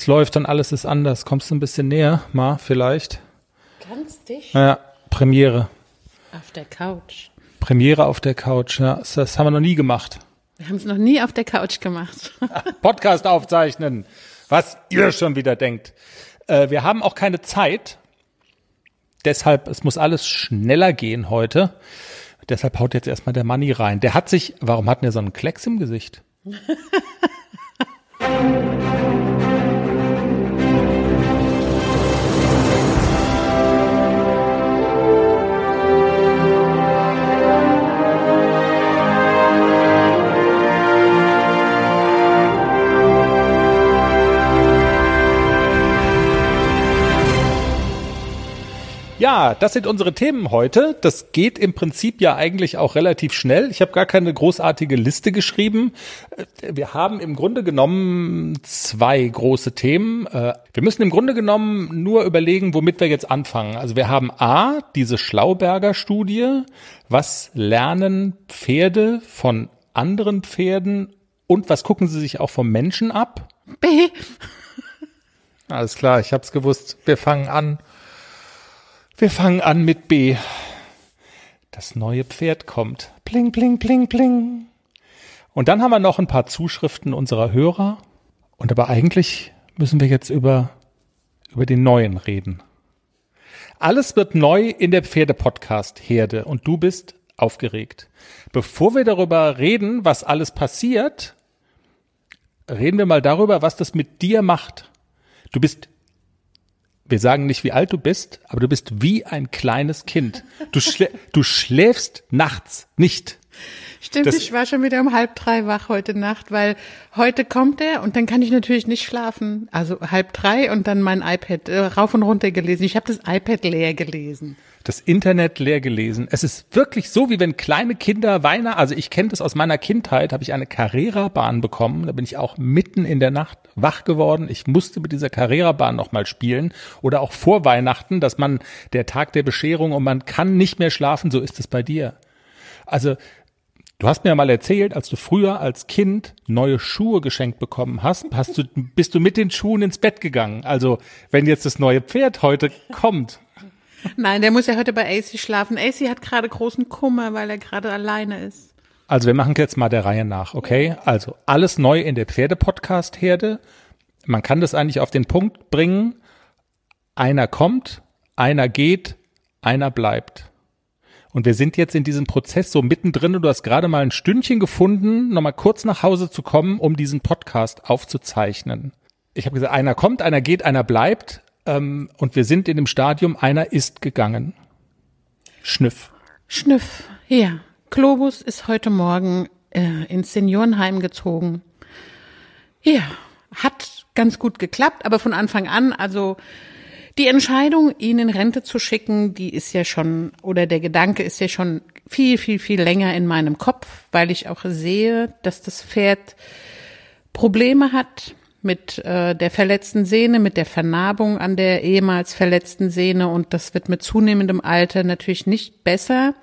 Es läuft und alles ist anders. Kommst du ein bisschen näher, mal vielleicht? Ganz dicht. Ja, Premiere. Auf der Couch. Premiere auf der Couch, ja. Das, haben wir noch nie gemacht. Wir haben es noch nie auf der Couch gemacht. Podcast aufzeichnen. Was ihr schon wieder denkt. Äh, wir haben auch keine Zeit. Deshalb, es muss alles schneller gehen heute. Deshalb haut jetzt erstmal der Money rein. Der hat sich, warum hat der so einen Klecks im Gesicht? Ja, das sind unsere Themen heute. Das geht im Prinzip ja eigentlich auch relativ schnell. Ich habe gar keine großartige Liste geschrieben. Äh, wir haben im Grunde genommen zwei große Themen. Äh, wir müssen im Grunde genommen nur überlegen, womit wir jetzt anfangen. Also wir haben A, diese Schlauberger Studie. Was lernen Pferde von anderen Pferden und was gucken sie sich auch vom Menschen ab? B. Alles klar, ich habe es gewusst. Wir fangen an. Wir fangen an mit B. Das neue Pferd kommt. Pling, pling, pling, pling. Und dann haben wir noch ein paar Zuschriften unserer Hörer. Und aber eigentlich müssen wir jetzt über, über den neuen reden. Alles wird neu in der Pferdepodcast-Herde und du bist aufgeregt. Bevor wir darüber reden, was alles passiert, reden wir mal darüber, was das mit dir macht. Du bist wir sagen nicht, wie alt du bist, aber du bist wie ein kleines Kind. Du, schlä du schläfst nachts nicht. Stimmt, das ich war schon wieder um halb drei wach heute Nacht, weil heute kommt er und dann kann ich natürlich nicht schlafen. Also halb drei und dann mein iPad äh, rauf und runter gelesen. Ich habe das iPad leer gelesen das Internet leer gelesen. Es ist wirklich so, wie wenn kleine Kinder Weihnachten, also ich kenne das aus meiner Kindheit, habe ich eine Carrera-Bahn bekommen. Da bin ich auch mitten in der Nacht wach geworden. Ich musste mit dieser Carrera-Bahn nochmal spielen. Oder auch vor Weihnachten, dass man der Tag der Bescherung und man kann nicht mehr schlafen. So ist es bei dir. Also Du hast mir mal erzählt, als du früher als Kind neue Schuhe geschenkt bekommen hast, hast du, bist du mit den Schuhen ins Bett gegangen. Also, wenn jetzt das neue Pferd heute kommt, Nein, der muss ja heute bei AC schlafen. AC hat gerade großen Kummer, weil er gerade alleine ist. Also wir machen jetzt mal der Reihe nach, okay? Also alles neu in der Pferde-Podcast-Herde. Man kann das eigentlich auf den Punkt bringen. Einer kommt, einer geht, einer bleibt. Und wir sind jetzt in diesem Prozess so mittendrin und du hast gerade mal ein Stündchen gefunden, nochmal kurz nach Hause zu kommen, um diesen Podcast aufzuzeichnen. Ich habe gesagt, einer kommt, einer geht, einer bleibt. Ähm, und wir sind in dem Stadium, einer ist gegangen. Schnüff. Schnüff, ja. Globus ist heute Morgen äh, ins Seniorenheim gezogen. Ja, hat ganz gut geklappt, aber von Anfang an, also die Entscheidung, ihn in Rente zu schicken, die ist ja schon, oder der Gedanke ist ja schon viel, viel, viel länger in meinem Kopf, weil ich auch sehe, dass das Pferd Probleme hat, mit äh, der verletzten Sehne, mit der Vernarbung an der ehemals verletzten Sehne und das wird mit zunehmendem Alter natürlich nicht besser.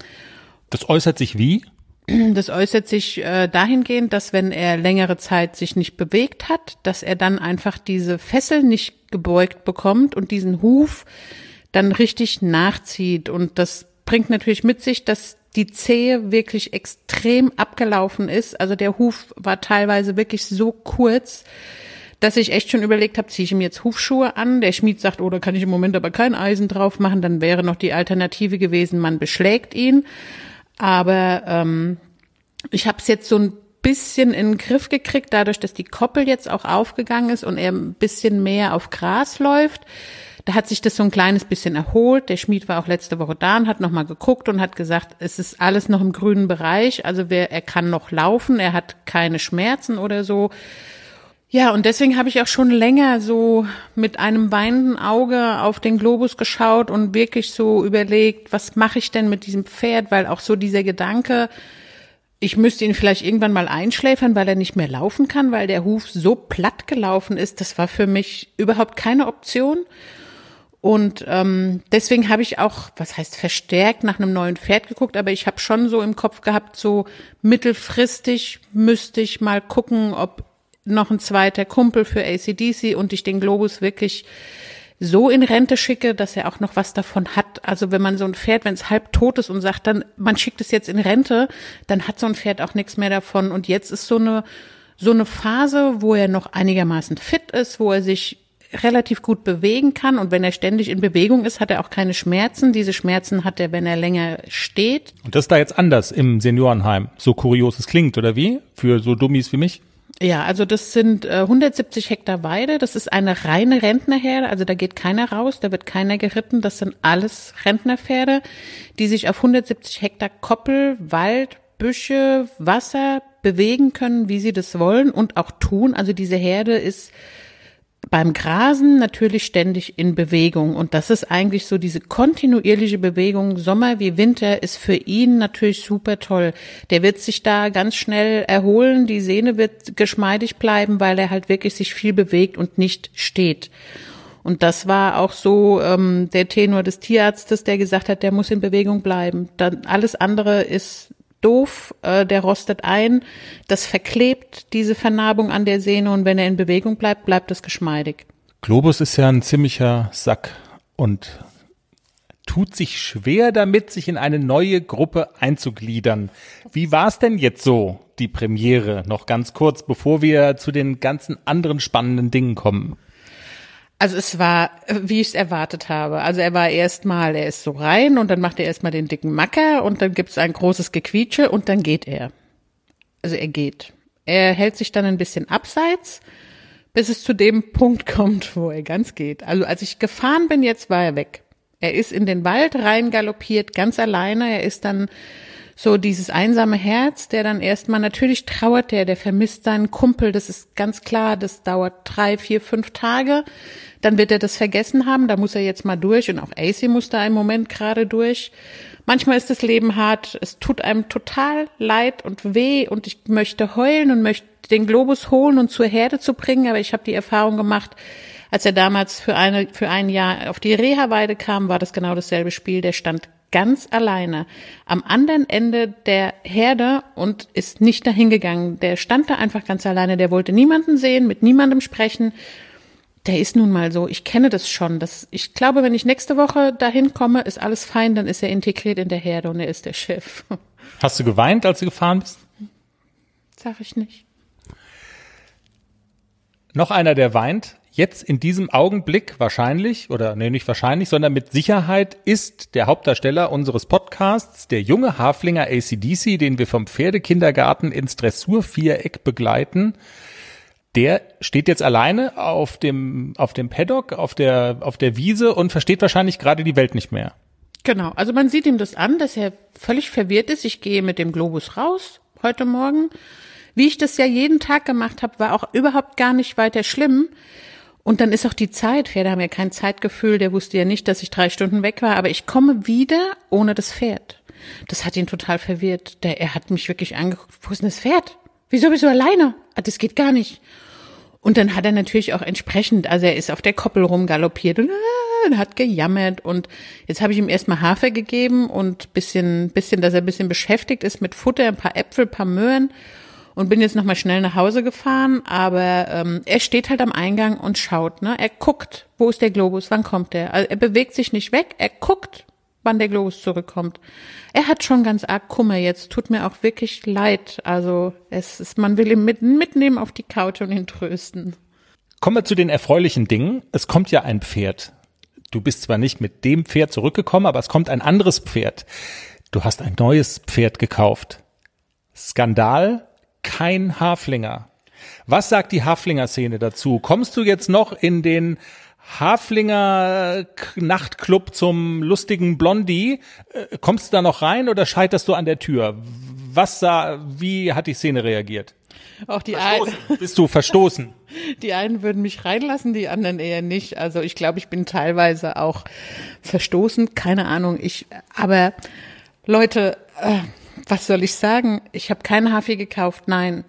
Das äußert sich wie? Das äußert sich äh, dahingehend, dass wenn er längere Zeit sich nicht bewegt hat, dass er dann einfach diese Fessel nicht gebeugt bekommt und diesen Huf dann richtig nachzieht und das bringt natürlich mit sich, dass die Zehe wirklich extrem abgelaufen ist. Also der Huf war teilweise wirklich so kurz, dass ich echt schon überlegt habe, ziehe ich ihm jetzt Hufschuhe an. Der Schmied sagt, oh, da kann ich im Moment aber kein Eisen drauf machen. Dann wäre noch die Alternative gewesen, man beschlägt ihn. Aber ähm, ich habe es jetzt so ein bisschen in den Griff gekriegt, dadurch, dass die Koppel jetzt auch aufgegangen ist und er ein bisschen mehr auf Gras läuft. Da hat sich das so ein kleines bisschen erholt. Der Schmied war auch letzte Woche da und hat nochmal geguckt und hat gesagt, es ist alles noch im grünen Bereich. Also wer, er kann noch laufen, er hat keine Schmerzen oder so. Ja, und deswegen habe ich auch schon länger so mit einem weinenden Auge auf den Globus geschaut und wirklich so überlegt, was mache ich denn mit diesem Pferd, weil auch so dieser Gedanke, ich müsste ihn vielleicht irgendwann mal einschläfern, weil er nicht mehr laufen kann, weil der Huf so platt gelaufen ist, das war für mich überhaupt keine Option. Und ähm, deswegen habe ich auch, was heißt verstärkt, nach einem neuen Pferd geguckt, aber ich habe schon so im Kopf gehabt, so mittelfristig müsste ich mal gucken, ob noch ein zweiter Kumpel für ACDC und ich den Globus wirklich so in Rente schicke, dass er auch noch was davon hat. Also wenn man so ein Pferd, wenn es halb tot ist und sagt, dann man schickt es jetzt in Rente, dann hat so ein Pferd auch nichts mehr davon. Und jetzt ist so eine so eine Phase, wo er noch einigermaßen fit ist, wo er sich relativ gut bewegen kann und wenn er ständig in Bewegung ist, hat er auch keine Schmerzen. Diese Schmerzen hat er, wenn er länger steht. Und das ist da jetzt anders im Seniorenheim, so kurios es klingt, oder wie? Für so Dummies wie mich? Ja, also das sind äh, 170 Hektar Weide. Das ist eine reine Rentnerherde. Also da geht keiner raus, da wird keiner geritten. Das sind alles Rentnerpferde, die sich auf 170 Hektar Koppel, Wald, Büsche, Wasser bewegen können, wie sie das wollen und auch tun. Also diese Herde ist beim Grasen natürlich ständig in Bewegung. Und das ist eigentlich so diese kontinuierliche Bewegung, Sommer wie Winter, ist für ihn natürlich super toll. Der wird sich da ganz schnell erholen, die Sehne wird geschmeidig bleiben, weil er halt wirklich sich viel bewegt und nicht steht. Und das war auch so ähm, der Tenor des Tierarztes, der gesagt hat, der muss in Bewegung bleiben. Dann alles andere ist doof, äh, der rostet ein, das verklebt diese Vernarbung an der Sehne und wenn er in Bewegung bleibt, bleibt es geschmeidig. Globus ist ja ein ziemlicher Sack und tut sich schwer damit, sich in eine neue Gruppe einzugliedern. Wie war es denn jetzt so, die Premiere, noch ganz kurz, bevor wir zu den ganzen anderen spannenden Dingen kommen? Also es war, wie ich es erwartet habe. Also er war erstmal, er ist so rein und dann macht er erstmal den dicken Macker und dann gibt es ein großes Gequietsche und dann geht er. Also er geht. Er hält sich dann ein bisschen abseits, bis es zu dem Punkt kommt, wo er ganz geht. Also als ich gefahren bin, jetzt war er weg. Er ist in den Wald rein galoppiert, ganz alleine. Er ist dann so dieses einsame Herz, der dann erstmal, natürlich trauert der, der vermisst seinen Kumpel, das ist ganz klar, das dauert drei, vier, fünf Tage. Dann wird er das vergessen haben, da muss er jetzt mal durch und auch AC muss da im Moment gerade durch. Manchmal ist das Leben hart, es tut einem total leid und weh und ich möchte heulen und möchte den Globus holen und zur Herde zu bringen, aber ich habe die Erfahrung gemacht, als er damals für eine für ein Jahr auf die Reha-Weide kam, war das genau dasselbe Spiel. Der stand ganz alleine am anderen Ende der Herde und ist nicht dahin gegangen. Der stand da einfach ganz alleine, der wollte niemanden sehen, mit niemandem sprechen. Der ist nun mal so. Ich kenne das schon. Das, ich glaube, wenn ich nächste Woche dahin komme, ist alles fein, dann ist er integriert in der Herde und er ist der Chef. Hast du geweint, als du gefahren bist? Sag ich nicht. Noch einer, der weint, jetzt in diesem Augenblick wahrscheinlich, oder nee, nicht wahrscheinlich, sondern mit Sicherheit ist der Hauptdarsteller unseres Podcasts, der junge Haflinger ACDC, den wir vom Pferdekindergarten ins Dressurviereck begleiten. Der steht jetzt alleine auf dem, auf dem Paddock, auf der, auf der Wiese und versteht wahrscheinlich gerade die Welt nicht mehr. Genau, also man sieht ihm das an, dass er völlig verwirrt ist. Ich gehe mit dem Globus raus heute Morgen. Wie ich das ja jeden Tag gemacht habe, war auch überhaupt gar nicht weiter schlimm. Und dann ist auch die Zeit, Pferde haben ja kein Zeitgefühl, der wusste ja nicht, dass ich drei Stunden weg war, aber ich komme wieder ohne das Pferd. Das hat ihn total verwirrt. Der, er hat mich wirklich angeguckt, wo ist denn das Pferd? Wieso bist du alleine? Ah, das geht gar nicht. Und dann hat er natürlich auch entsprechend, also er ist auf der Koppel rumgaloppiert und äh, hat gejammert und jetzt habe ich ihm erstmal Hafer gegeben und bisschen, bisschen, dass er ein bisschen beschäftigt ist mit Futter, ein paar Äpfel, ein paar Möhren und bin jetzt nochmal schnell nach Hause gefahren, aber ähm, er steht halt am Eingang und schaut, ne? Er guckt, wo ist der Globus, wann kommt der? Also er bewegt sich nicht weg, er guckt, wann der Globus zurückkommt. Er hat schon ganz arg Kummer jetzt, tut mir auch wirklich leid. Also es ist, man will ihn mit, mitnehmen auf die Couch und ihn trösten. Kommen wir zu den erfreulichen Dingen. Es kommt ja ein Pferd. Du bist zwar nicht mit dem Pferd zurückgekommen, aber es kommt ein anderes Pferd. Du hast ein neues Pferd gekauft. Skandal kein Haflinger. Was sagt die Haflinger-Szene dazu? Kommst du jetzt noch in den Haflinger Nachtclub zum lustigen Blondie? Äh, kommst du da noch rein oder scheiterst du an der Tür? Was sah, wie hat die Szene reagiert? Auch die einen. Bist du verstoßen? Die einen würden mich reinlassen, die anderen eher nicht. Also ich glaube, ich bin teilweise auch verstoßen. Keine Ahnung. Ich, aber Leute, äh, was soll ich sagen? Ich habe keinen Hafi gekauft, nein.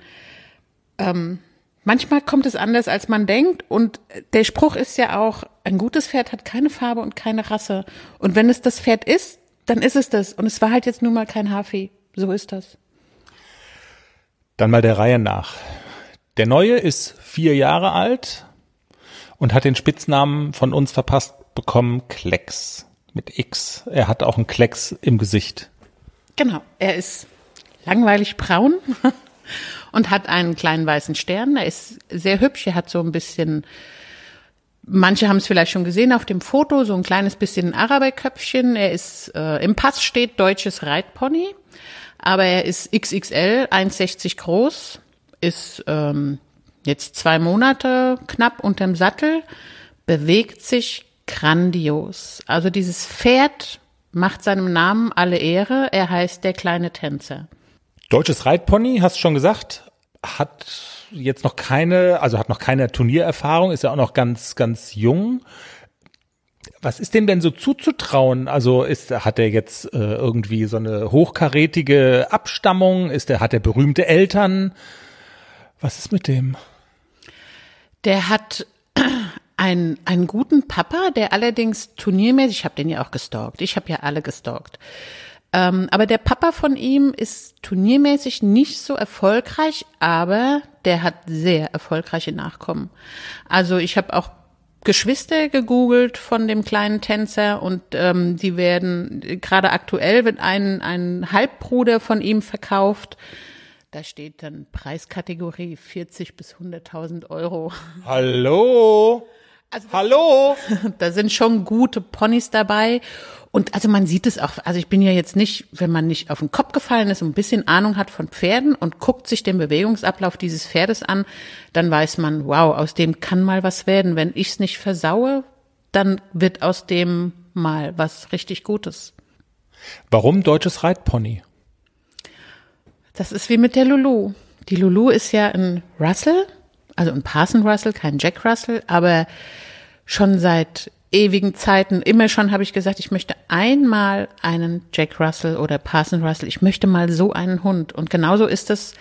Ähm, manchmal kommt es anders, als man denkt. Und der Spruch ist ja auch, ein gutes Pferd hat keine Farbe und keine Rasse. Und wenn es das Pferd ist, dann ist es das. Und es war halt jetzt nun mal kein Hafi. So ist das. Dann mal der Reihe nach. Der neue ist vier Jahre alt und hat den Spitznamen von uns verpasst bekommen, Klecks mit X. Er hat auch einen Klecks im Gesicht. Genau, er ist langweilig braun und hat einen kleinen weißen Stern. Er ist sehr hübsch, er hat so ein bisschen, manche haben es vielleicht schon gesehen auf dem Foto, so ein kleines bisschen Araberköpfchen. Er ist, äh, im Pass steht deutsches Reitpony, aber er ist XXL, 1,60 groß, ist ähm, jetzt zwei Monate knapp unterm Sattel, bewegt sich grandios. Also dieses Pferd macht seinem Namen alle Ehre. Er heißt der kleine Tänzer. Deutsches Reitpony, hast du schon gesagt, hat jetzt noch keine, also hat noch keine Turniererfahrung, ist ja auch noch ganz, ganz jung. Was ist dem denn so zuzutrauen? Also ist, hat er jetzt äh, irgendwie so eine hochkarätige Abstammung? Ist er, hat er berühmte Eltern? Was ist mit dem? Der hat einen, einen guten Papa, der allerdings turniermäßig, ich habe den ja auch gestalkt, ich habe ja alle gestalkt. Ähm, aber der Papa von ihm ist turniermäßig nicht so erfolgreich, aber der hat sehr erfolgreiche Nachkommen. Also ich habe auch Geschwister gegoogelt von dem kleinen Tänzer und ähm, die werden gerade aktuell wird ein, ein Halbbruder von ihm verkauft. Da steht dann Preiskategorie 40 bis 100.000 Euro. Hallo? Also Hallo? Da sind schon gute Ponys dabei. Und also man sieht es auch, also ich bin ja jetzt nicht, wenn man nicht auf den Kopf gefallen ist und ein bisschen Ahnung hat von Pferden und guckt sich den Bewegungsablauf dieses Pferdes an, dann weiß man, wow, aus dem kann mal was werden. Wenn ich es nicht versaue, dann wird aus dem mal was richtig Gutes. Warum deutsches Reitpony? Das ist wie mit der Lulu. Die Lulu ist ja ein Russell, also ein Parson Russell, kein Jack Russell, aber schon seit ewigen Zeiten, immer schon habe ich gesagt, ich möchte einmal einen Jack Russell oder Parson Russell, ich möchte mal so einen Hund. Und genauso ist es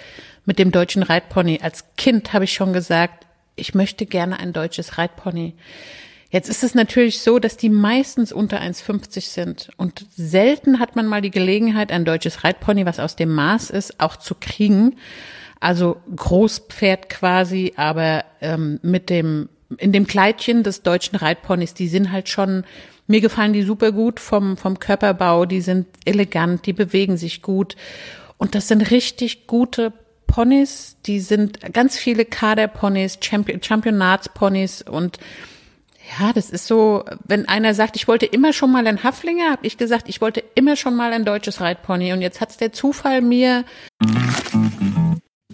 mit dem deutschen Reitpony. Als Kind habe ich schon gesagt, ich möchte gerne ein deutsches Reitpony. Jetzt ist es natürlich so, dass die meistens unter 1,50 sind und selten hat man mal die Gelegenheit, ein deutsches Reitpony, was aus dem Maß ist, auch zu kriegen. Also Großpferd quasi, aber ähm, mit dem in dem Kleidchen des deutschen Reitponys, die sind halt schon, mir gefallen die super gut vom, vom Körperbau, die sind elegant, die bewegen sich gut. Und das sind richtig gute Ponys, die sind ganz viele Kaderponys, Champion, Championatsponys. Und ja, das ist so, wenn einer sagt, ich wollte immer schon mal ein Haflinger, habe ich gesagt, ich wollte immer schon mal ein deutsches Reitpony. Und jetzt hat's der Zufall mir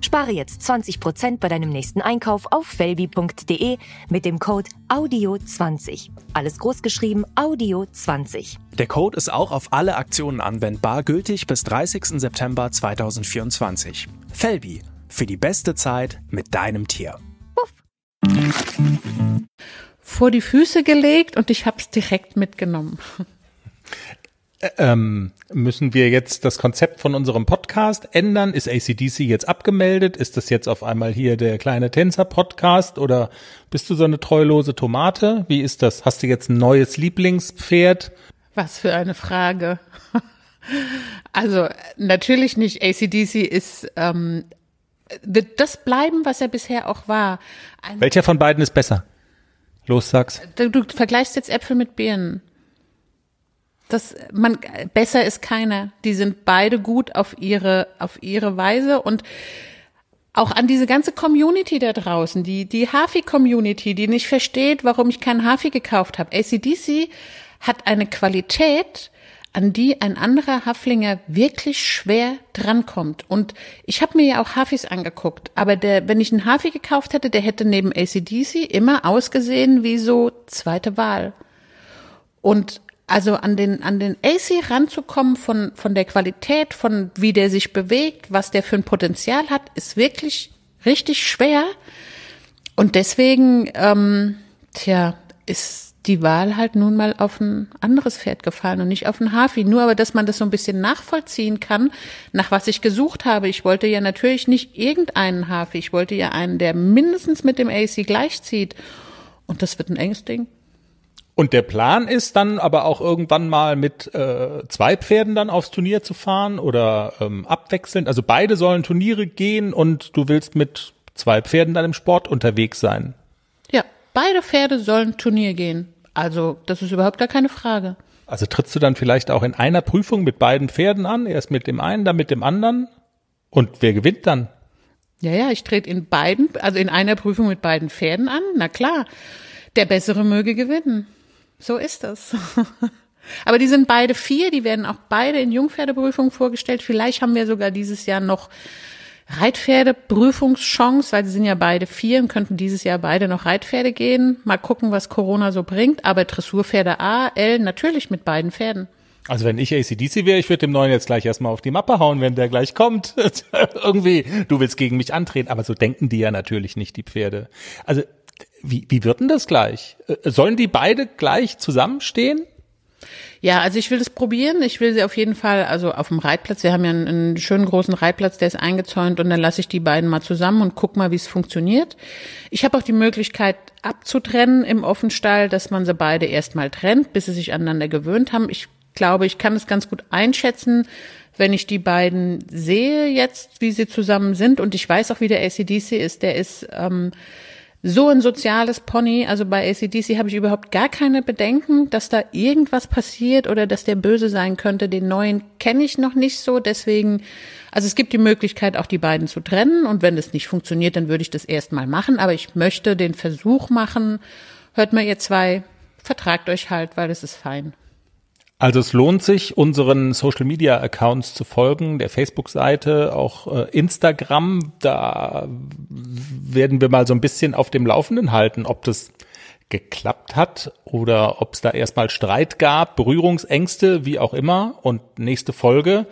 Spare jetzt 20% bei deinem nächsten Einkauf auf felbi.de mit dem Code AUDIO20. Alles großgeschrieben AUDIO20. Der Code ist auch auf alle Aktionen anwendbar, gültig bis 30. September 2024. Felbi, für die beste Zeit mit deinem Tier. Puff. Vor die Füße gelegt und ich hab's direkt mitgenommen. Ähm, müssen wir jetzt das Konzept von unserem Podcast ändern? Ist ACDC jetzt abgemeldet? Ist das jetzt auf einmal hier der kleine Tänzer-Podcast oder bist du so eine treulose Tomate? Wie ist das? Hast du jetzt ein neues Lieblingspferd? Was für eine Frage. Also natürlich nicht. ACDC ist ähm, wird das bleiben, was er bisher auch war. Ein Welcher von beiden ist besser? Los, sag's. Du, du vergleichst jetzt Äpfel mit Birnen. Das, man, besser ist keiner. Die sind beide gut auf ihre, auf ihre Weise und auch an diese ganze Community da draußen, die, die Hafi-Community, die nicht versteht, warum ich keinen Hafi gekauft habe. ACDC hat eine Qualität, an die ein anderer Haflinger wirklich schwer drankommt. Und ich habe mir ja auch Hafis angeguckt, aber der, wenn ich einen Hafi gekauft hätte, der hätte neben ACDC immer ausgesehen wie so zweite Wahl. Und also an den, an den AC ranzukommen von, von der Qualität, von wie der sich bewegt, was der für ein Potenzial hat, ist wirklich richtig schwer. Und deswegen, ähm, tja, ist die Wahl halt nun mal auf ein anderes Pferd gefallen und nicht auf ein Hafi. Nur aber, dass man das so ein bisschen nachvollziehen kann, nach was ich gesucht habe. Ich wollte ja natürlich nicht irgendeinen Hafi. Ich wollte ja einen, der mindestens mit dem AC gleichzieht. Und das wird ein enges Ding. Und der Plan ist dann aber auch irgendwann mal mit äh, zwei Pferden dann aufs Turnier zu fahren oder ähm, abwechselnd. Also beide sollen Turniere gehen und du willst mit zwei Pferden dann im Sport unterwegs sein. Ja, beide Pferde sollen Turnier gehen. Also das ist überhaupt gar keine Frage. Also trittst du dann vielleicht auch in einer Prüfung mit beiden Pferden an, erst mit dem einen, dann mit dem anderen? Und wer gewinnt dann? Ja, ja, ich trete in beiden, also in einer Prüfung mit beiden Pferden an. Na klar, der Bessere möge gewinnen. So ist das. Aber die sind beide vier, die werden auch beide in Jungpferdeprüfungen vorgestellt. Vielleicht haben wir sogar dieses Jahr noch Reitpferdeprüfungschance, weil sie sind ja beide vier und könnten dieses Jahr beide noch Reitpferde gehen. Mal gucken, was Corona so bringt. Aber Dressurpferde A, L, natürlich mit beiden Pferden. Also wenn ich ACDC wäre, ich würde dem Neuen jetzt gleich erstmal auf die Mappe hauen, wenn der gleich kommt. Irgendwie, du willst gegen mich antreten, aber so denken die ja natürlich nicht, die Pferde. Also wie, wie wird denn das gleich? Äh, sollen die beide gleich zusammenstehen? Ja, also ich will das probieren. Ich will sie auf jeden Fall, also auf dem Reitplatz, wir haben ja einen, einen schönen großen Reitplatz, der ist eingezäunt und dann lasse ich die beiden mal zusammen und guck mal, wie es funktioniert. Ich habe auch die Möglichkeit abzutrennen im Offenstall, dass man sie beide erstmal trennt, bis sie sich aneinander gewöhnt haben. Ich glaube, ich kann es ganz gut einschätzen, wenn ich die beiden sehe jetzt, wie sie zusammen sind und ich weiß auch, wie der ACDC ist. Der ist ähm, so ein soziales Pony. Also bei ACDC habe ich überhaupt gar keine Bedenken, dass da irgendwas passiert oder dass der böse sein könnte. Den neuen kenne ich noch nicht so. Deswegen, also es gibt die Möglichkeit, auch die beiden zu trennen. Und wenn das nicht funktioniert, dann würde ich das erstmal machen. Aber ich möchte den Versuch machen. Hört mal ihr zwei, vertragt euch halt, weil es ist fein. Also es lohnt sich, unseren Social Media Accounts zu folgen, der Facebook-Seite, auch äh, Instagram. Da werden wir mal so ein bisschen auf dem Laufenden halten, ob das geklappt hat oder ob es da erstmal Streit gab, Berührungsängste, wie auch immer. Und nächste Folge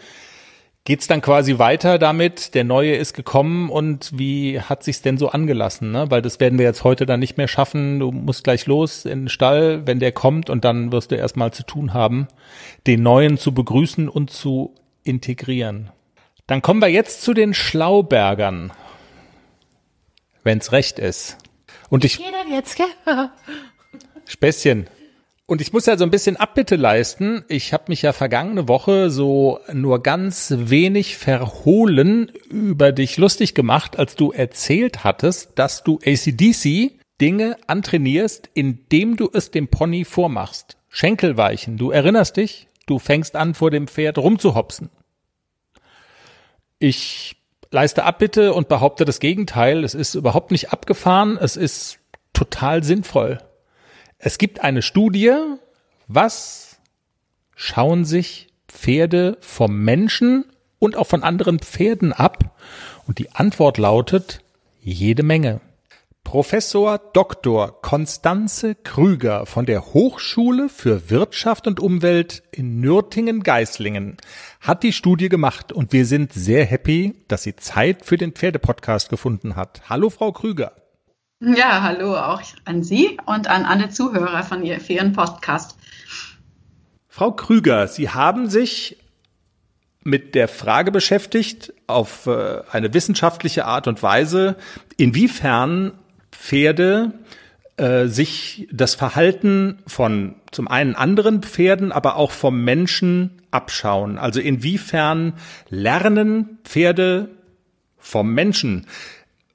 geht's dann quasi weiter damit, der neue ist gekommen und wie hat sich's denn so angelassen, ne? Weil das werden wir jetzt heute dann nicht mehr schaffen. Du musst gleich los in den Stall, wenn der kommt und dann wirst du erstmal zu tun haben, den neuen zu begrüßen und zu integrieren. Dann kommen wir jetzt zu den Schlaubergern. Wenn's recht ist. Und ich. Jeder jetzt, gell? Späßchen. Und ich muss ja so ein bisschen Abbitte leisten. Ich habe mich ja vergangene Woche so nur ganz wenig verhohlen über dich lustig gemacht, als du erzählt hattest, dass du ACDC Dinge antrainierst, indem du es dem Pony vormachst. Schenkelweichen, du erinnerst dich? Du fängst an, vor dem Pferd rumzuhopsen. Ich leiste Abbitte und behaupte das Gegenteil. Es ist überhaupt nicht abgefahren. Es ist total sinnvoll. Es gibt eine Studie, was schauen sich Pferde vom Menschen und auch von anderen Pferden ab? Und die Antwort lautet jede Menge. Professor Dr. Konstanze Krüger von der Hochschule für Wirtschaft und Umwelt in Nürtingen-Geislingen hat die Studie gemacht und wir sind sehr happy, dass sie Zeit für den Pferdepodcast gefunden hat. Hallo, Frau Krüger. Ja, hallo auch an Sie und an alle Zuhörer von ihr, für Ihren Podcast. Frau Krüger, Sie haben sich mit der Frage beschäftigt, auf äh, eine wissenschaftliche Art und Weise, inwiefern Pferde äh, sich das Verhalten von zum einen anderen Pferden, aber auch vom Menschen abschauen. Also inwiefern lernen Pferde vom Menschen?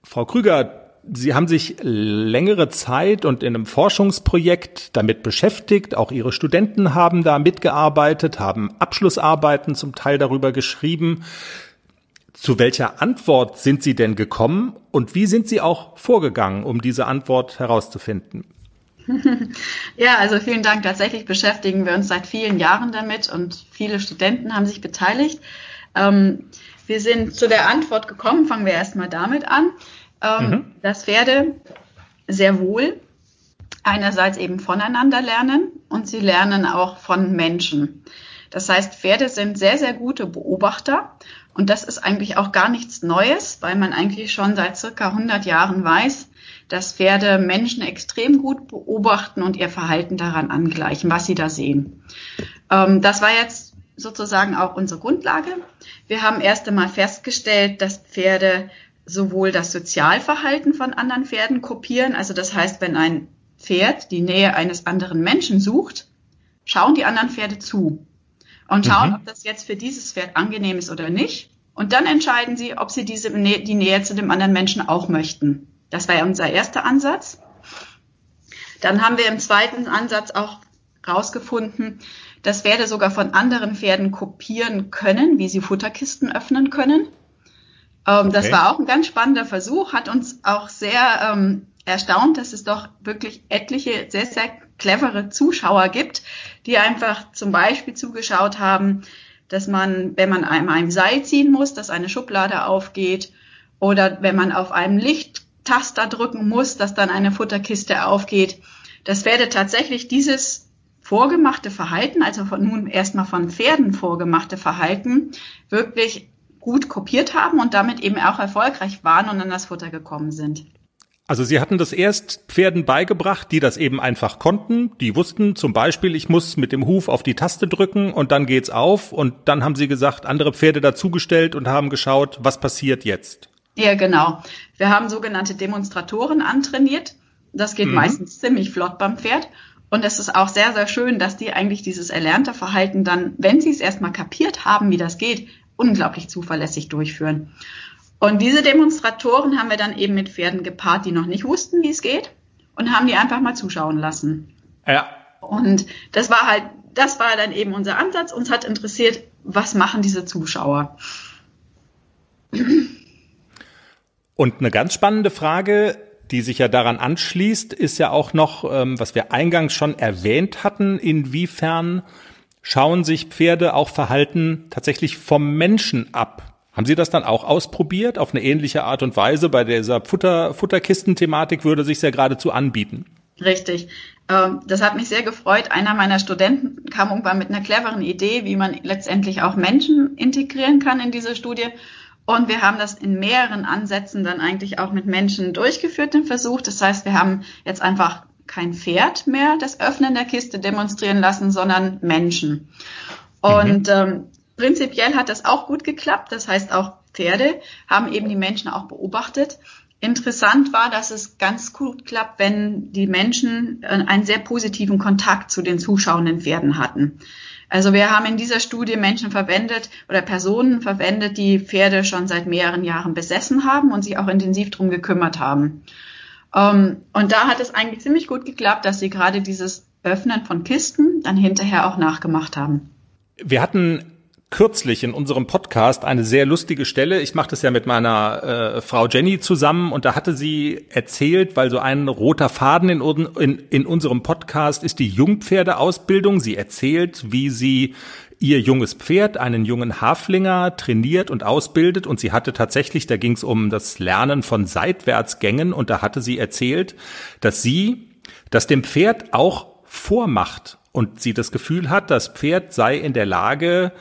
Frau Krüger, Sie haben sich längere Zeit und in einem Forschungsprojekt damit beschäftigt. Auch Ihre Studenten haben da mitgearbeitet, haben Abschlussarbeiten zum Teil darüber geschrieben. zu welcher Antwort sind Sie denn gekommen und wie sind Sie auch vorgegangen, um diese Antwort herauszufinden? Ja, also vielen Dank. Tatsächlich beschäftigen wir uns seit vielen Jahren damit und viele Studenten haben sich beteiligt. Ähm, wir sind zu der Antwort gekommen, fangen wir erstmal damit an, ähm, mhm. dass Pferde sehr wohl einerseits eben voneinander lernen und sie lernen auch von Menschen. Das heißt, Pferde sind sehr, sehr gute Beobachter und das ist eigentlich auch gar nichts Neues, weil man eigentlich schon seit circa 100 Jahren weiß, dass Pferde Menschen extrem gut beobachten und ihr Verhalten daran angleichen, was sie da sehen. Ähm, das war jetzt sozusagen auch unsere Grundlage. Wir haben erst einmal festgestellt, dass Pferde sowohl das Sozialverhalten von anderen Pferden kopieren, also das heißt, wenn ein Pferd die Nähe eines anderen Menschen sucht, schauen die anderen Pferde zu und schauen, mhm. ob das jetzt für dieses Pferd angenehm ist oder nicht. Und dann entscheiden sie, ob sie diese die Nähe zu dem anderen Menschen auch möchten. Das war ja unser erster Ansatz. Dann haben wir im zweiten Ansatz auch rausgefunden, dass Pferde sogar von anderen Pferden kopieren können, wie sie Futterkisten öffnen können. Ähm, okay. Das war auch ein ganz spannender Versuch, hat uns auch sehr ähm, erstaunt, dass es doch wirklich etliche sehr, sehr clevere Zuschauer gibt, die einfach zum Beispiel zugeschaut haben, dass man, wenn man einem ein Seil ziehen muss, dass eine Schublade aufgeht oder wenn man auf einem Lichttaster drücken muss, dass dann eine Futterkiste aufgeht. Das werde tatsächlich dieses vorgemachte Verhalten, also von nun erstmal von Pferden vorgemachte Verhalten, wirklich gut kopiert haben und damit eben auch erfolgreich waren und an das Futter gekommen sind. Also Sie hatten das erst Pferden beigebracht, die das eben einfach konnten. Die wussten zum Beispiel, ich muss mit dem Huf auf die Taste drücken und dann geht's auf. Und dann haben Sie gesagt, andere Pferde dazugestellt und haben geschaut, was passiert jetzt. Ja, genau. Wir haben sogenannte Demonstratoren antrainiert. Das geht mhm. meistens ziemlich flott beim Pferd. Und es ist auch sehr, sehr schön, dass die eigentlich dieses erlernte Verhalten dann, wenn sie es erstmal kapiert haben, wie das geht, unglaublich zuverlässig durchführen. Und diese Demonstratoren haben wir dann eben mit Pferden gepaart, die noch nicht wussten, wie es geht und haben die einfach mal zuschauen lassen. Ja. Und das war halt, das war dann eben unser Ansatz. Uns hat interessiert, was machen diese Zuschauer? Und eine ganz spannende Frage, die sich ja daran anschließt, ist ja auch noch, ähm, was wir eingangs schon erwähnt hatten, inwiefern schauen sich Pferde auch Verhalten tatsächlich vom Menschen ab. Haben Sie das dann auch ausprobiert auf eine ähnliche Art und Weise? Bei dieser Futter, Futterkisten-Thematik würde sich ja geradezu anbieten. Richtig. Ähm, das hat mich sehr gefreut. Einer meiner Studenten kam irgendwann mit einer cleveren Idee, wie man letztendlich auch Menschen integrieren kann in diese Studie. Und wir haben das in mehreren Ansätzen dann eigentlich auch mit Menschen durchgeführt, den Versuch. Das heißt, wir haben jetzt einfach kein Pferd mehr das Öffnen der Kiste demonstrieren lassen, sondern Menschen. Und mhm. ähm, Prinzipiell hat das auch gut geklappt. Das heißt, auch Pferde haben eben die Menschen auch beobachtet. Interessant war, dass es ganz gut klappt, wenn die Menschen äh, einen sehr positiven Kontakt zu den zuschauenden Pferden hatten. Also wir haben in dieser Studie Menschen verwendet oder Personen verwendet, die Pferde schon seit mehreren Jahren besessen haben und sich auch intensiv drum gekümmert haben. Ähm, und da hat es eigentlich ziemlich gut geklappt, dass sie gerade dieses Öffnen von Kisten dann hinterher auch nachgemacht haben. Wir hatten kürzlich in unserem Podcast eine sehr lustige Stelle. Ich mache das ja mit meiner äh, Frau Jenny zusammen und da hatte sie erzählt, weil so ein roter Faden in, in, in unserem Podcast ist die Jungpferdeausbildung. Sie erzählt, wie sie ihr junges Pferd, einen jungen Haflinger, trainiert und ausbildet. Und sie hatte tatsächlich, da ging es um das Lernen von Seitwärtsgängen und da hatte sie erzählt, dass sie das dem Pferd auch vormacht und sie das Gefühl hat, das Pferd sei in der Lage,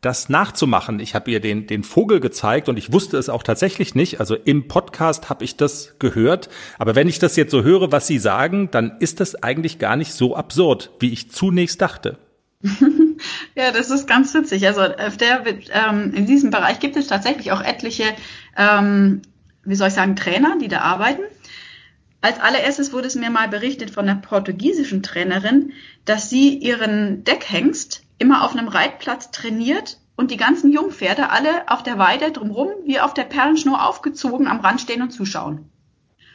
das nachzumachen. Ich habe ihr den, den Vogel gezeigt und ich wusste es auch tatsächlich nicht. Also im Podcast habe ich das gehört. Aber wenn ich das jetzt so höre, was Sie sagen, dann ist das eigentlich gar nicht so absurd, wie ich zunächst dachte. ja, das ist ganz witzig. Also auf der, ähm, in diesem Bereich gibt es tatsächlich auch etliche, ähm, wie soll ich sagen, Trainer, die da arbeiten. Als allererstes wurde es mir mal berichtet von einer portugiesischen Trainerin, dass sie ihren Deckhengst immer auf einem Reitplatz trainiert und die ganzen Jungpferde alle auf der Weide drumherum wie auf der Perlenschnur aufgezogen am Rand stehen und zuschauen.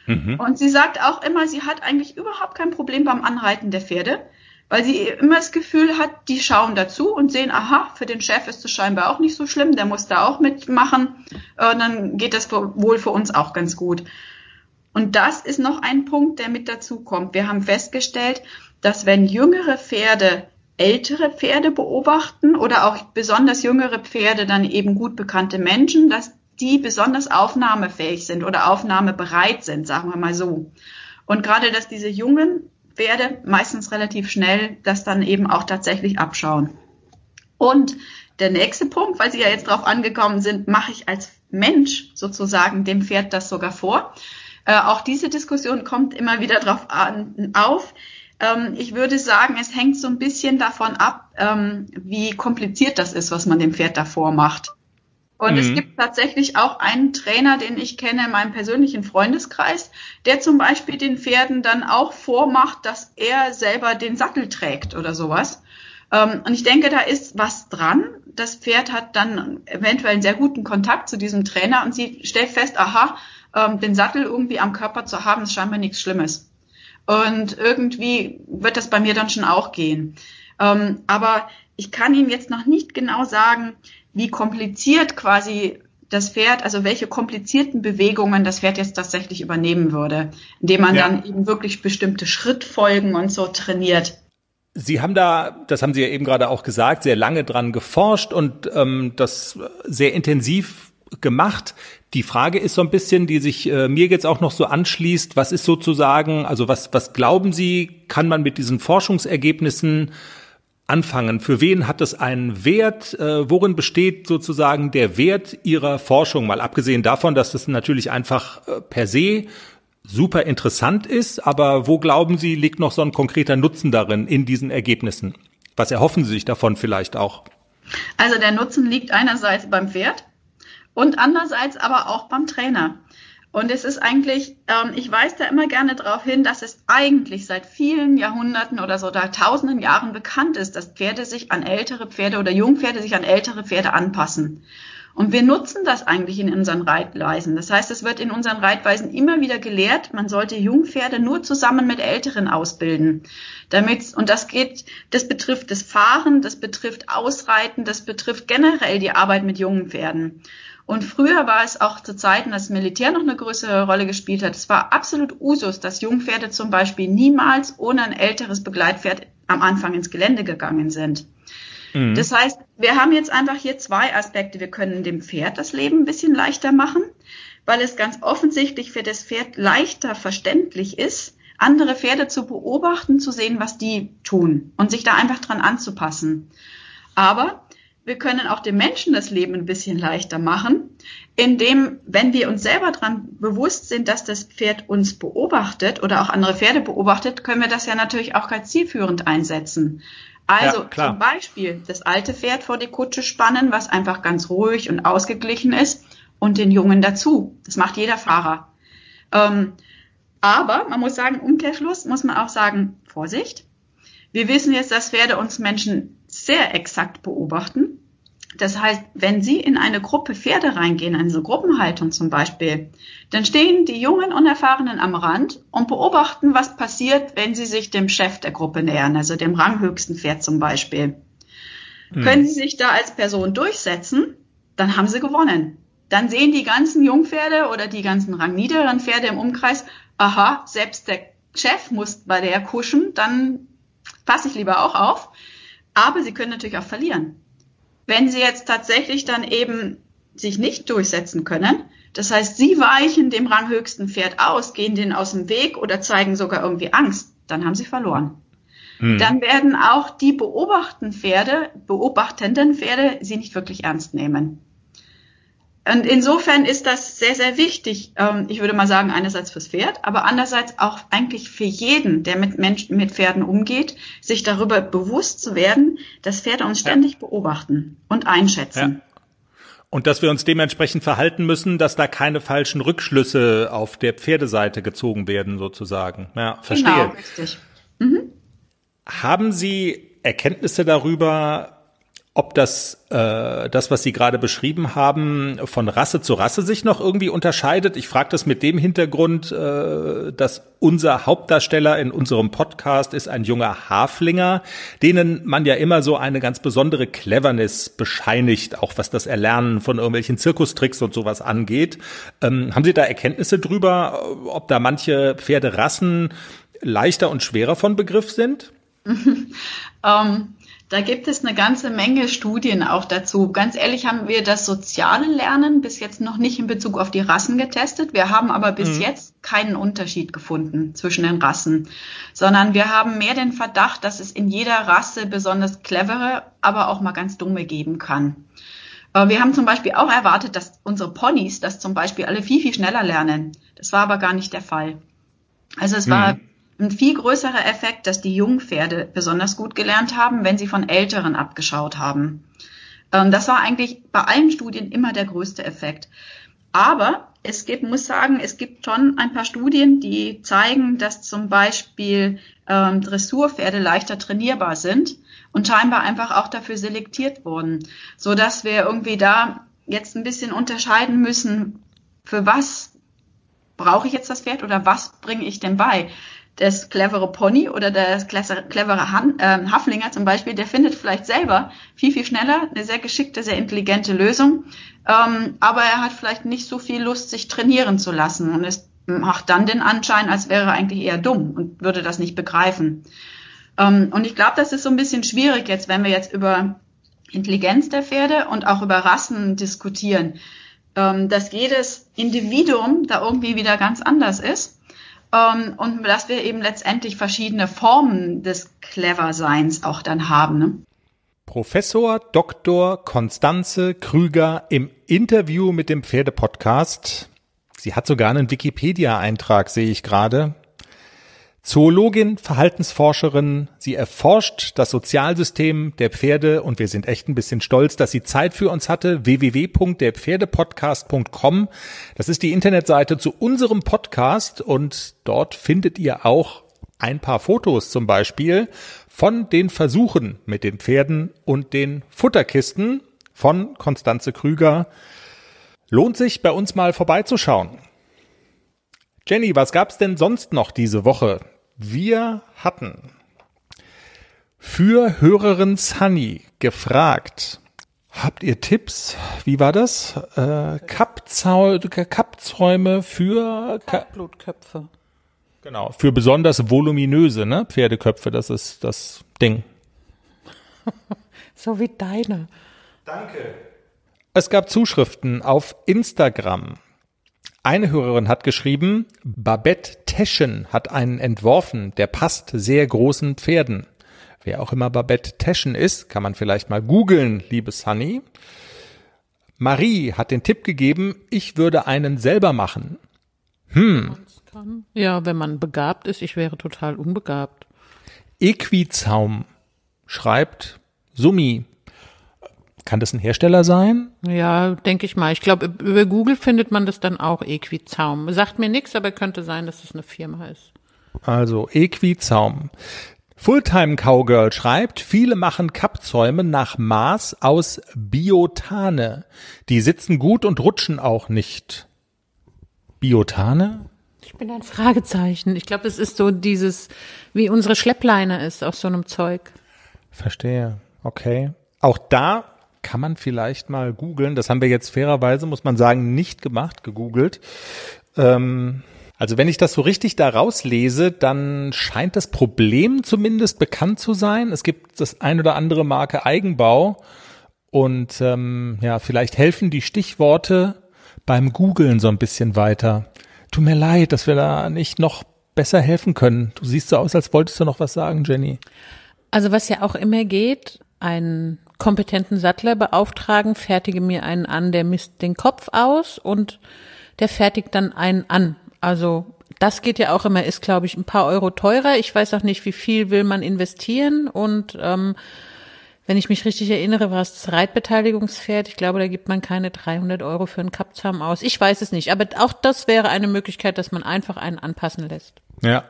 Mhm. Und sie sagt auch immer, sie hat eigentlich überhaupt kein Problem beim Anreiten der Pferde, weil sie immer das Gefühl hat, die schauen dazu und sehen, aha, für den Chef ist es scheinbar auch nicht so schlimm, der muss da auch mitmachen, äh, dann geht das wohl für uns auch ganz gut. Und das ist noch ein Punkt, der mit dazu kommt. Wir haben festgestellt, dass wenn jüngere Pferde ältere Pferde beobachten oder auch besonders jüngere Pferde dann eben gut bekannte Menschen, dass die besonders aufnahmefähig sind oder aufnahmebereit sind, sagen wir mal so. Und gerade, dass diese jungen Pferde meistens relativ schnell das dann eben auch tatsächlich abschauen. Und der nächste Punkt, weil Sie ja jetzt drauf angekommen sind, mache ich als Mensch sozusagen dem Pferd das sogar vor. Äh, auch diese Diskussion kommt immer wieder drauf an, auf. Ähm, ich würde sagen, es hängt so ein bisschen davon ab, ähm, wie kompliziert das ist, was man dem Pferd davor macht. Und mhm. es gibt tatsächlich auch einen Trainer, den ich kenne in meinem persönlichen Freundeskreis, der zum Beispiel den Pferden dann auch vormacht, dass er selber den Sattel trägt oder sowas. Ähm, und ich denke, da ist was dran. Das Pferd hat dann eventuell einen sehr guten Kontakt zu diesem Trainer und sie stellt fest, aha, ähm, den Sattel irgendwie am Körper zu haben, ist scheinbar nichts Schlimmes. Und irgendwie wird das bei mir dann schon auch gehen. Ähm, aber ich kann Ihnen jetzt noch nicht genau sagen, wie kompliziert quasi das Pferd, also welche komplizierten Bewegungen das Pferd jetzt tatsächlich übernehmen würde, indem man ja. dann eben wirklich bestimmte Schrittfolgen und so trainiert. Sie haben da, das haben Sie ja eben gerade auch gesagt, sehr lange dran geforscht und ähm, das sehr intensiv gemacht. Die Frage ist so ein bisschen, die sich äh, mir jetzt auch noch so anschließt, was ist sozusagen, also was, was glauben Sie, kann man mit diesen Forschungsergebnissen anfangen? Für wen hat es einen Wert? Äh, worin besteht sozusagen der Wert Ihrer Forschung? Mal abgesehen davon, dass es natürlich einfach äh, per se super interessant ist, aber wo glauben Sie, liegt noch so ein konkreter Nutzen darin in diesen Ergebnissen? Was erhoffen Sie sich davon vielleicht auch? Also der Nutzen liegt einerseits beim Pferd und andererseits aber auch beim Trainer. Und es ist eigentlich, ähm, ich weise da immer gerne darauf hin, dass es eigentlich seit vielen Jahrhunderten oder so da tausenden Jahren bekannt ist, dass Pferde sich an ältere Pferde oder Jungpferde sich an ältere Pferde anpassen. Und wir nutzen das eigentlich in unseren Reitweisen. Das heißt, es wird in unseren Reitweisen immer wieder gelehrt, man sollte Jungpferde nur zusammen mit Älteren ausbilden. Damit, und das geht, das betrifft das Fahren, das betrifft Ausreiten, das betrifft generell die Arbeit mit jungen Pferden. Und früher war es auch zu Zeiten, als das Militär noch eine größere Rolle gespielt hat. Es war absolut Usus, dass Jungpferde zum Beispiel niemals ohne ein älteres Begleitpferd am Anfang ins Gelände gegangen sind. Mhm. Das heißt, wir haben jetzt einfach hier zwei Aspekte. Wir können dem Pferd das Leben ein bisschen leichter machen, weil es ganz offensichtlich für das Pferd leichter verständlich ist, andere Pferde zu beobachten, zu sehen, was die tun und sich da einfach dran anzupassen. Aber wir können auch dem Menschen das Leben ein bisschen leichter machen, indem, wenn wir uns selber daran bewusst sind, dass das Pferd uns beobachtet oder auch andere Pferde beobachtet, können wir das ja natürlich auch ganz zielführend einsetzen. Also ja, zum Beispiel das alte Pferd vor die Kutsche spannen, was einfach ganz ruhig und ausgeglichen ist, und den Jungen dazu. Das macht jeder Fahrer. Ähm, aber man muss sagen, Umkehrschluss muss man auch sagen, Vorsicht. Wir wissen jetzt, dass Pferde uns Menschen sehr exakt beobachten. Das heißt, wenn Sie in eine Gruppe Pferde reingehen, eine Gruppenhaltung zum Beispiel, dann stehen die jungen Unerfahrenen am Rand und beobachten, was passiert, wenn sie sich dem Chef der Gruppe nähern, also dem ranghöchsten Pferd zum Beispiel. Hm. Können Sie sich da als Person durchsetzen, dann haben Sie gewonnen. Dann sehen die ganzen Jungpferde oder die ganzen rangniederen Pferde im Umkreis, aha, selbst der Chef muss bei der kuschen, dann passe ich lieber auch auf. Aber sie können natürlich auch verlieren. Wenn sie jetzt tatsächlich dann eben sich nicht durchsetzen können, das heißt, sie weichen dem ranghöchsten Pferd aus, gehen denen aus dem Weg oder zeigen sogar irgendwie Angst, dann haben sie verloren. Hm. Dann werden auch die beobachten Pferde, beobachtenden Pferde sie nicht wirklich ernst nehmen. Und insofern ist das sehr, sehr wichtig. Ähm, ich würde mal sagen, einerseits fürs Pferd, aber andererseits auch eigentlich für jeden, der mit Menschen, mit Pferden umgeht, sich darüber bewusst zu werden, dass Pferde uns ständig ja. beobachten und einschätzen. Ja. Und dass wir uns dementsprechend verhalten müssen, dass da keine falschen Rückschlüsse auf der Pferdeseite gezogen werden, sozusagen. Ja, verstehe. Genau, richtig. Mhm. Haben Sie Erkenntnisse darüber, ob das, äh, das, was Sie gerade beschrieben haben, von Rasse zu Rasse sich noch irgendwie unterscheidet. Ich frage das mit dem Hintergrund, äh, dass unser Hauptdarsteller in unserem Podcast ist ein junger Haflinger, denen man ja immer so eine ganz besondere Cleverness bescheinigt, auch was das Erlernen von irgendwelchen Zirkustricks und sowas angeht. Ähm, haben Sie da Erkenntnisse drüber, ob da manche Pferderassen leichter und schwerer von Begriff sind? ähm, da gibt es eine ganze Menge Studien auch dazu. Ganz ehrlich haben wir das soziale Lernen bis jetzt noch nicht in Bezug auf die Rassen getestet. Wir haben aber bis mhm. jetzt keinen Unterschied gefunden zwischen den Rassen, sondern wir haben mehr den Verdacht, dass es in jeder Rasse besonders clevere, aber auch mal ganz dumme geben kann. Wir haben zum Beispiel auch erwartet, dass unsere Ponys das zum Beispiel alle viel, viel schneller lernen. Das war aber gar nicht der Fall. Also es war mhm ein viel größerer Effekt, dass die Jungpferde besonders gut gelernt haben, wenn sie von Älteren abgeschaut haben. Ähm, das war eigentlich bei allen Studien immer der größte Effekt. Aber es gibt, muss sagen, es gibt schon ein paar Studien, die zeigen, dass zum Beispiel ähm, Dressurpferde leichter trainierbar sind und scheinbar einfach auch dafür selektiert wurden, so dass wir irgendwie da jetzt ein bisschen unterscheiden müssen, für was brauche ich jetzt das Pferd oder was bringe ich denn bei? Das clevere Pony oder der clevere Han, äh, Haflinger zum Beispiel, der findet vielleicht selber viel, viel schneller eine sehr geschickte, sehr intelligente Lösung. Ähm, aber er hat vielleicht nicht so viel Lust, sich trainieren zu lassen. Und es macht dann den Anschein, als wäre er eigentlich eher dumm und würde das nicht begreifen. Ähm, und ich glaube, das ist so ein bisschen schwierig jetzt, wenn wir jetzt über Intelligenz der Pferde und auch über Rassen diskutieren, ähm, dass jedes Individuum da irgendwie wieder ganz anders ist ähm, und dass wir eben letztendlich verschiedene Formen des Clever-Seins auch dann haben. Ne? Professor Dr. Konstanze Krüger im Interview mit dem Pferdepodcast. Sie hat sogar einen Wikipedia-Eintrag, sehe ich gerade. Zoologin, Verhaltensforscherin, sie erforscht das Sozialsystem der Pferde und wir sind echt ein bisschen stolz, dass sie Zeit für uns hatte. www.derpferdepodcast.com. Das ist die Internetseite zu unserem Podcast und dort findet ihr auch ein paar Fotos zum Beispiel von den Versuchen mit den Pferden und den Futterkisten von Konstanze Krüger. Lohnt sich bei uns mal vorbeizuschauen. Jenny, was gab's denn sonst noch diese Woche? Wir hatten für Hörerin Sunny gefragt, habt ihr Tipps? Wie war das? Äh, Kappzäume für Ka Blutköpfe. Genau, für besonders voluminöse ne? Pferdeköpfe, das ist das Ding. so wie deine. Danke. Es gab Zuschriften auf Instagram. Eine Hörerin hat geschrieben, Babette Teschen hat einen entworfen, der passt sehr großen Pferden. Wer auch immer Babette Teschen ist, kann man vielleicht mal googeln, liebe Sunny. Marie hat den Tipp gegeben, ich würde einen selber machen. Hm. Ja, wenn man begabt ist, ich wäre total unbegabt. Equizaum schreibt Summi, kann das ein Hersteller sein? Ja, denke ich mal. Ich glaube, über Google findet man das dann auch Equizaum. Sagt mir nichts, aber könnte sein, dass es das eine Firma ist. Also Equizaum. Fulltime Cowgirl schreibt, viele machen Kappzäume nach Maß aus Biotane. Die sitzen gut und rutschen auch nicht. Biotane? Ich bin ein Fragezeichen. Ich glaube, es ist so dieses, wie unsere Schleppleine ist aus so einem Zeug. Verstehe. Okay. Auch da kann man vielleicht mal googeln. Das haben wir jetzt fairerweise, muss man sagen, nicht gemacht, gegoogelt. Ähm, also wenn ich das so richtig da rauslese, dann scheint das Problem zumindest bekannt zu sein. Es gibt das ein oder andere Marke Eigenbau und ähm, ja, vielleicht helfen die Stichworte beim Googlen so ein bisschen weiter. Tut mir leid, dass wir da nicht noch besser helfen können. Du siehst so aus, als wolltest du noch was sagen, Jenny. Also was ja auch immer geht, ein kompetenten Sattler beauftragen, fertige mir einen an, der misst den Kopf aus und der fertigt dann einen an. Also das geht ja auch immer, ist glaube ich ein paar Euro teurer. Ich weiß auch nicht, wie viel will man investieren und ähm, wenn ich mich richtig erinnere, war es das Reitbeteiligungspferd. Ich glaube, da gibt man keine 300 Euro für einen Kappzaum aus. Ich weiß es nicht, aber auch das wäre eine Möglichkeit, dass man einfach einen anpassen lässt. Ja.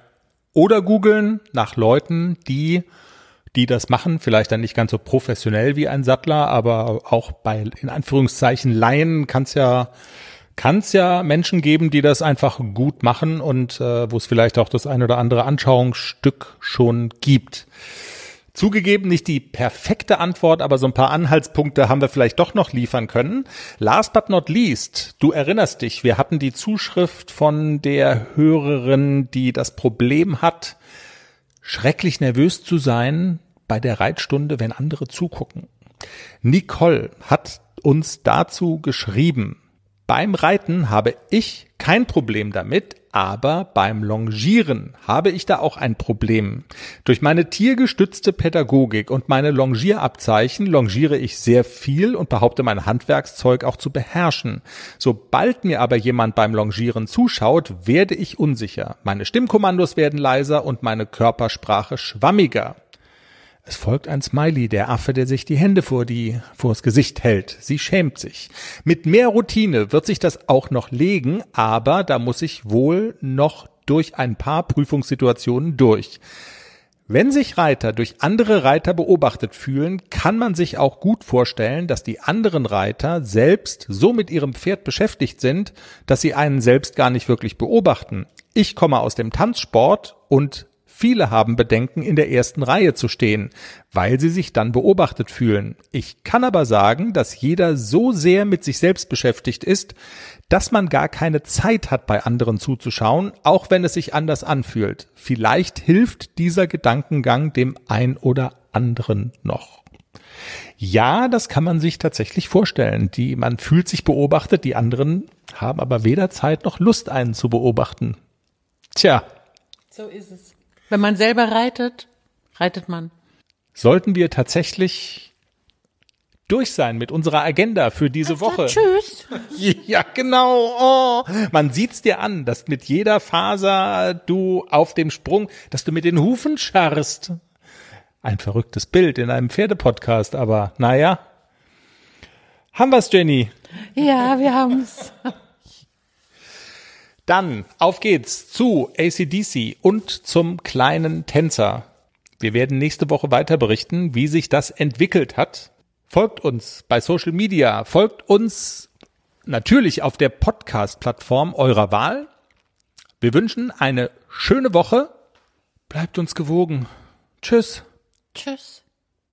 Oder googeln nach Leuten, die die das machen, vielleicht dann nicht ganz so professionell wie ein Sattler, aber auch bei in Anführungszeichen Laien kann es ja kann es ja Menschen geben, die das einfach gut machen und äh, wo es vielleicht auch das ein oder andere Anschauungsstück schon gibt. Zugegeben nicht die perfekte Antwort, aber so ein paar Anhaltspunkte haben wir vielleicht doch noch liefern können. Last but not least, du erinnerst dich, wir hatten die Zuschrift von der Hörerin, die das Problem hat, schrecklich nervös zu sein bei der Reitstunde, wenn andere zugucken. Nicole hat uns dazu geschrieben, beim Reiten habe ich kein Problem damit, aber beim Longieren habe ich da auch ein Problem. Durch meine tiergestützte Pädagogik und meine Longierabzeichen longiere ich sehr viel und behaupte mein Handwerkszeug auch zu beherrschen. Sobald mir aber jemand beim Longieren zuschaut, werde ich unsicher. Meine Stimmkommandos werden leiser und meine Körpersprache schwammiger. Es folgt ein Smiley, der Affe, der sich die Hände vor die, vors Gesicht hält. Sie schämt sich. Mit mehr Routine wird sich das auch noch legen, aber da muss ich wohl noch durch ein paar Prüfungssituationen durch. Wenn sich Reiter durch andere Reiter beobachtet fühlen, kann man sich auch gut vorstellen, dass die anderen Reiter selbst so mit ihrem Pferd beschäftigt sind, dass sie einen selbst gar nicht wirklich beobachten. Ich komme aus dem Tanzsport und Viele haben Bedenken, in der ersten Reihe zu stehen, weil sie sich dann beobachtet fühlen. Ich kann aber sagen, dass jeder so sehr mit sich selbst beschäftigt ist, dass man gar keine Zeit hat, bei anderen zuzuschauen, auch wenn es sich anders anfühlt. Vielleicht hilft dieser Gedankengang dem ein oder anderen noch. Ja, das kann man sich tatsächlich vorstellen. Die, man fühlt sich beobachtet, die anderen haben aber weder Zeit noch Lust, einen zu beobachten. Tja. So ist es. Wenn man selber reitet, reitet man. Sollten wir tatsächlich durch sein mit unserer Agenda für diese Also, Woche. Tschüss. Ja, genau. Oh. Man sieht's dir an, dass mit jeder Faser du auf dem Sprung, dass du mit den Hufen scharrst. Ein verrücktes Bild in einem Pferdepodcast, aber naja. Haben wir's, Jenny? Ja, wir haben's. Dann auf geht's zu ACDC und zum kleinen Tänzer. Wir werden nächste Woche weiter berichten, wie sich das entwickelt hat. Folgt uns bei Social Media, folgt uns natürlich auf der Podcast-Plattform eurer Wahl. Wir wünschen eine schöne Woche. Bleibt uns gewogen. Tschüss. Tschüss.